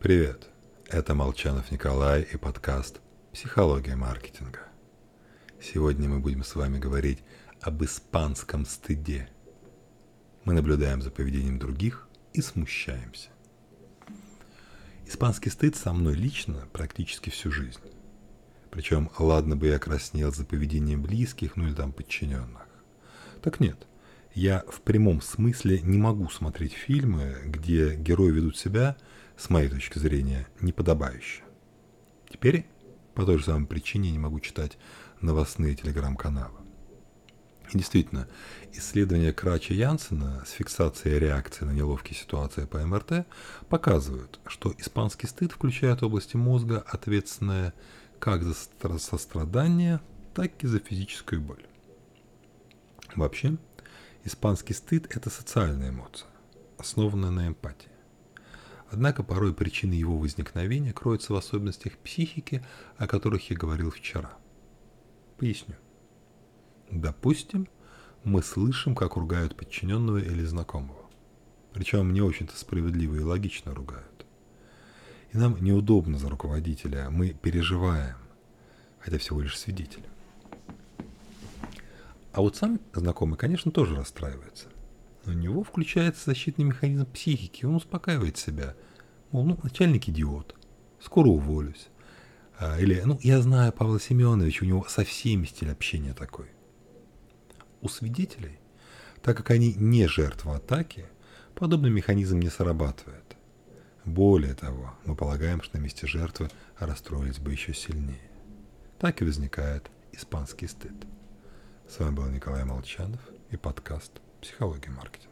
Привет, это Молчанов Николай и подкаст «Психология маркетинга». Сегодня мы будем с вами говорить об испанском стыде. Мы наблюдаем за поведением других и смущаемся. Испанский стыд со мной лично практически всю жизнь. Причем, ладно бы я краснел за поведением близких, ну или там подчиненных. Так нет, я в прямом смысле не могу смотреть фильмы, где герои ведут себя – с моей точки зрения, неподобающе. Теперь по той же самой причине не могу читать новостные телеграм-каналы. И действительно, исследования Крача Янсена с фиксацией реакции на неловкие ситуации по МРТ показывают, что испанский стыд включает области мозга, ответственные как за сострадание, так и за физическую боль. Вообще, испанский стыд – это социальная эмоция, основанная на эмпатии. Однако порой причины его возникновения кроются в особенностях психики, о которых я говорил вчера. Поясню. Допустим, мы слышим, как ругают подчиненного или знакомого. Причем не очень-то справедливо и логично ругают. И нам неудобно за руководителя, мы переживаем, хотя всего лишь свидетель. А вот сам знакомый, конечно, тоже расстраивается – у него включается защитный механизм психики, он успокаивает себя. Мол, ну, начальник идиот, скоро уволюсь. А, или, ну, я знаю Павла Семеновича, у него со всеми стиль общения такой. У свидетелей, так как они не жертва атаки, подобный механизм не срабатывает. Более того, мы полагаем, что на месте жертвы расстроились бы еще сильнее. Так и возникает испанский стыд. С вами был Николай Молчанов и подкаст «Психология маркетинга».